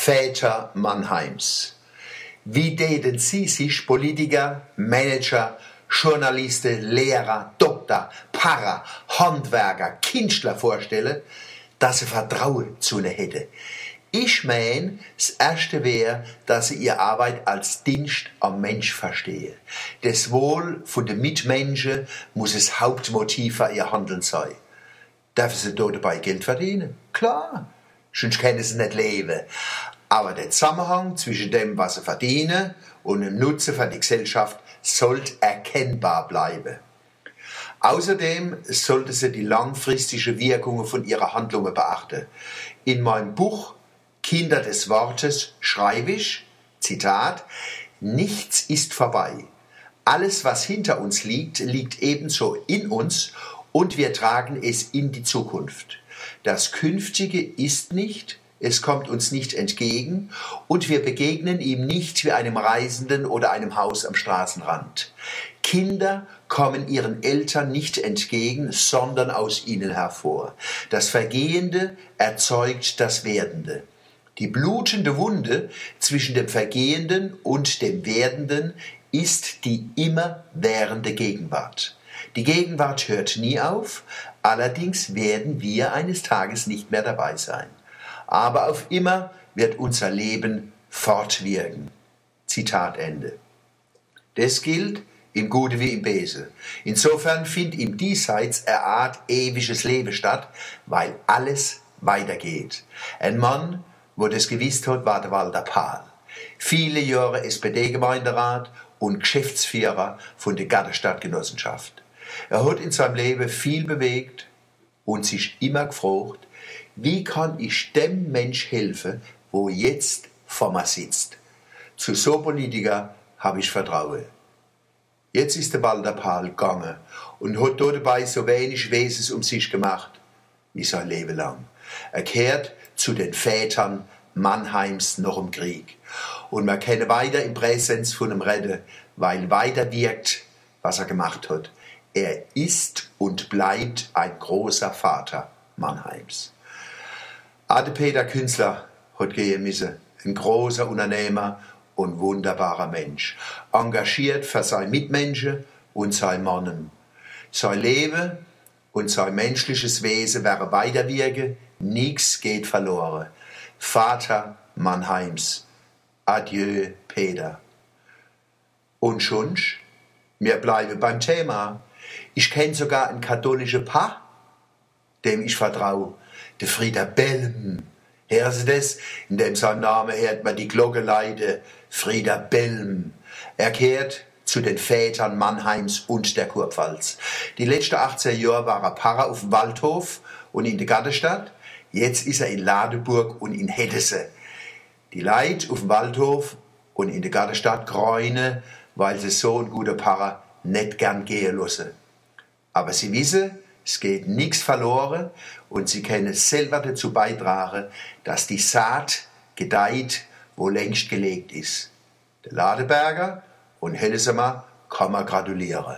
Väter Mannheims. Wie denen Sie sich Politiker, Manager, Journalisten, Lehrer, Doktor, Pfarrer, Handwerker, Künstler vorstellen, dass sie Vertrauen zu ihnen hätte. Ich mein, das erste wäre, dass sie ihre Arbeit als Dienst am Mensch verstehe. Das Wohl von den Mitmenschen muss das Hauptmotiv für ihr Handeln sein. Dürfen sie dort dabei Geld verdienen? Klar, sonst können sie nicht leben. Aber der Zusammenhang zwischen dem, was sie verdienen und dem Nutzen für die Gesellschaft sollte erkennbar bleiben. Außerdem sollte sie die langfristige Wirkungen von ihrer Handlungen beachten. In meinem Buch Kinder des Wortes schreibe ich, Zitat, nichts ist vorbei. Alles, was hinter uns liegt, liegt ebenso in uns und wir tragen es in die Zukunft. Das Künftige ist nicht, es kommt uns nicht entgegen und wir begegnen ihm nicht wie einem Reisenden oder einem Haus am Straßenrand. Kinder kommen ihren Eltern nicht entgegen, sondern aus ihnen hervor. Das Vergehende erzeugt das Werdende. Die blutende Wunde zwischen dem Vergehenden und dem Werdenden ist die immerwährende Gegenwart. Die Gegenwart hört nie auf, allerdings werden wir eines Tages nicht mehr dabei sein aber auf immer wird unser Leben fortwirken. Zitat Ende. Das gilt im Gute wie im Böse. Insofern findet im Diesseits eine Art ewiges Leben statt, weil alles weitergeht. Ein Mann, wo das gewusst hat, war der Walter Pahl. Viele Jahre SPD-Gemeinderat und Geschäftsführer von der Gatterstadtgenossenschaft. Er hat in seinem Leben viel bewegt und sich immer gefragt, wie kann ich dem Mensch helfen, wo jetzt vor mir sitzt? Zu so Politiker habe ich Vertrauen. Jetzt ist der Walter Pahl gegangen und hat dabei so wenig Wesens um sich gemacht wie sein Leben lang. Er kehrt zu den Vätern Mannheims noch im Krieg. Und man kann weiter im Präsenz von ihm reden, weil weiter wirkt, was er gemacht hat. Er ist und bleibt ein großer Vater Mannheims. Ade Peter Künstler hat gehen müssen. Ein großer Unternehmer und wunderbarer Mensch. Engagiert für seine Mitmenschen und sein Mannen. Sein Leben und sein menschliches Wesen wäre weiterwirken. Nichts geht verloren. Vater Mannheims. Adieu, Peter. Und schon, wir bleiben beim Thema. Ich kenne sogar ein katholisches Paar, dem ich vertraue der Frieder Bellm. Hören Sie das? In dem seinem Namen hört man die Glocke leide. Frieder Bellm. Er kehrt zu den Vätern Mannheims und der Kurpfalz. Die letzten 18 Jahre war er Pfarrer auf dem Waldhof und in der Gartenstadt. Jetzt ist er in Ladeburg und in Heddese. Die Leid auf dem Waldhof und in der Gartenstadt gräune, weil sie so ein guter Pfarrer nicht gern gehen lassen. Aber sie wissen, es geht nichts verloren und sie können selber dazu beitragen, dass die Saat gedeiht, wo längst gelegt ist. Der Ladeberger und Hellesemer kann man gratulieren.